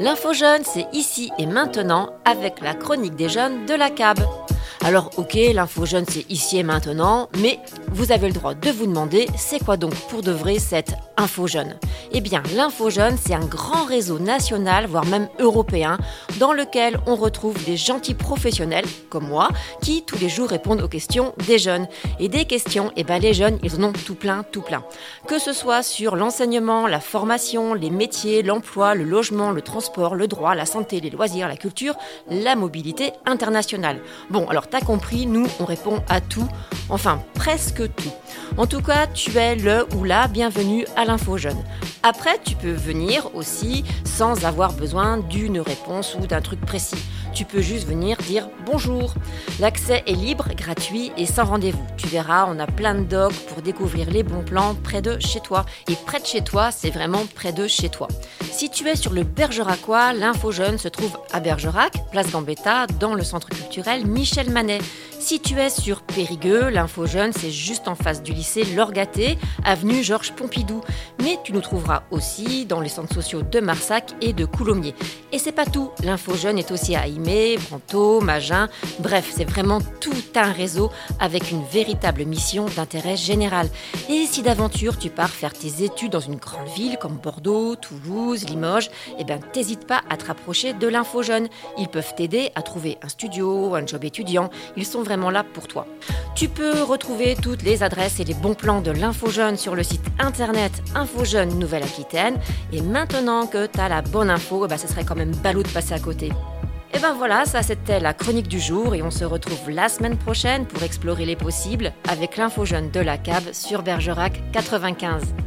L'info jeune, c'est ici et maintenant avec la chronique des jeunes de la CAB. Alors ok, l'info jeune c'est ici et maintenant, mais vous avez le droit de vous demander c'est quoi donc pour de vrai cette info jeune? Eh bien l'info jeune c'est un grand réseau national, voire même européen, dans lequel on retrouve des gentils professionnels comme moi qui tous les jours répondent aux questions des jeunes. Et des questions, eh ben les jeunes ils en ont tout plein, tout plein. Que ce soit sur l'enseignement, la formation, les métiers, l'emploi, le logement, le transport, le droit, la santé, les loisirs, la culture, la mobilité internationale. Bon alors t'as compris, nous, on répond à tout, enfin presque tout. En tout cas, tu es le ou la bienvenue à l'info jeune. Après, tu peux venir aussi sans avoir besoin d'une réponse ou d'un truc précis. Tu peux juste venir dire bonjour. L'accès est libre, gratuit et sans rendez-vous. Tu verras, on a plein de docs pour découvrir les bons plans près de chez toi. Et près de chez toi, c'est vraiment près de chez toi. Si tu es sur le Bergeracois, l'info jeune se trouve à Bergerac, place Gambetta, dans le centre culturel Michel Manet. Si tu es sur Périgueux, l'info jeune, c'est juste en face du lycée Lorgaté, avenue Georges Pompidou. Mais tu nous trouveras aussi dans les centres sociaux de Marsac et de Coulommiers. Et c'est pas tout, l'info jeune est aussi à Aimé, Branto, Magin, bref, c'est vraiment tout un réseau avec une véritable mission d'intérêt général. Et si d'aventure tu pars faire tes études dans une grande ville comme Bordeaux, Toulouse, Limoges, eh ben t'hésites pas à te rapprocher de l'info jeune. Ils peuvent t'aider à trouver un studio, un job étudiant. Ils sont là pour toi. Tu peux retrouver toutes les adresses et les bons plans de l'Info Jeune sur le site internet Info Jeune Nouvelle-Aquitaine. Et maintenant que tu as la bonne info, bah, ce serait quand même ballot de passer à côté. Et ben voilà, ça c'était la chronique du jour et on se retrouve la semaine prochaine pour explorer les possibles avec l'info jeune de la cave sur Bergerac 95.